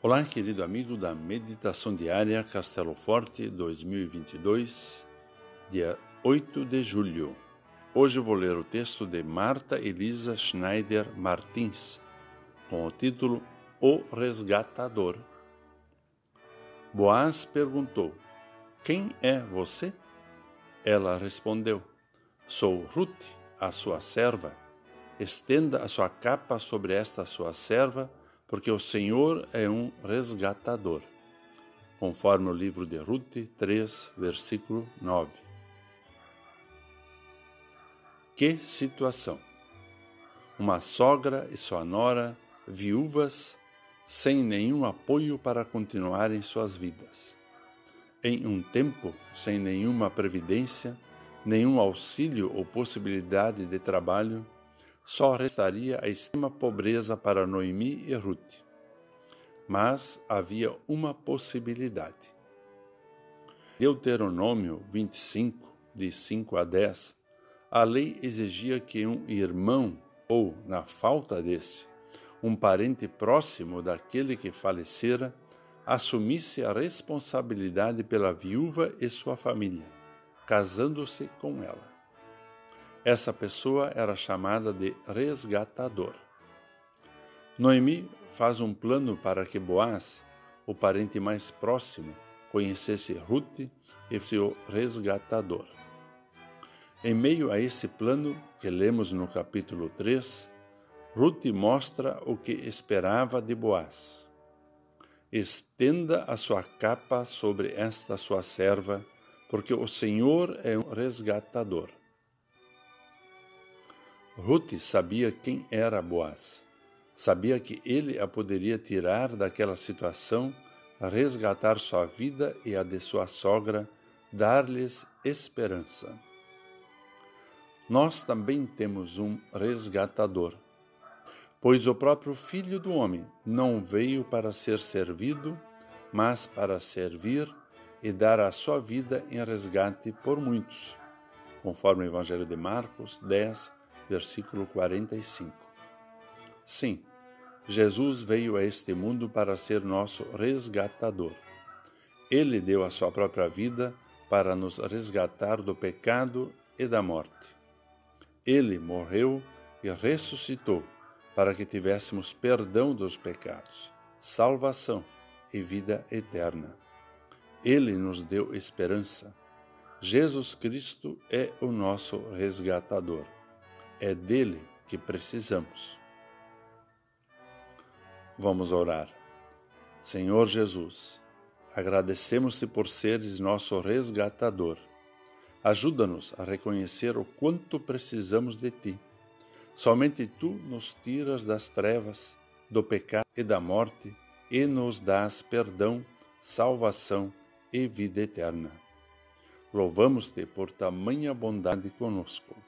Olá, querido amigo da Meditação Diária Castelo Forte 2022, dia 8 de julho. Hoje vou ler o texto de Marta Elisa Schneider Martins, com o título O Resgatador. Boaz perguntou: Quem é você? Ela respondeu: Sou Ruth, a sua serva. Estenda a sua capa sobre esta sua serva porque o Senhor é um resgatador, conforme o livro de Ruth 3, versículo 9. Que situação! Uma sogra e sua nora, viúvas, sem nenhum apoio para continuarem suas vidas. Em um tempo sem nenhuma previdência, nenhum auxílio ou possibilidade de trabalho, só restaria a extrema pobreza para Noemi e Ruth. Mas havia uma possibilidade. Deuteronômio 25, de 5 a 10, a lei exigia que um irmão, ou, na falta desse, um parente próximo daquele que falecera, assumisse a responsabilidade pela viúva e sua família, casando-se com ela. Essa pessoa era chamada de resgatador. Noemi faz um plano para que Boaz, o parente mais próximo, conhecesse Ruth e seu resgatador. Em meio a esse plano que lemos no capítulo 3, Ruth mostra o que esperava de Boaz. Estenda a sua capa sobre esta sua serva, porque o Senhor é um resgatador. Ruth sabia quem era Boaz. Sabia que ele a poderia tirar daquela situação, resgatar sua vida e a de sua sogra, dar-lhes esperança. Nós também temos um resgatador, pois o próprio Filho do Homem não veio para ser servido, mas para servir e dar a sua vida em resgate por muitos, conforme o Evangelho de Marcos 10, versículo 45. Sim, Jesus veio a este mundo para ser nosso resgatador. Ele deu a sua própria vida para nos resgatar do pecado e da morte. Ele morreu e ressuscitou para que tivéssemos perdão dos pecados, salvação e vida eterna. Ele nos deu esperança. Jesus Cristo é o nosso resgatador. É dele que precisamos. Vamos orar. Senhor Jesus, agradecemos-te por seres nosso resgatador. Ajuda-nos a reconhecer o quanto precisamos de ti. Somente tu nos tiras das trevas, do pecado e da morte e nos dás perdão, salvação e vida eterna. Louvamos-te por tamanha bondade conosco.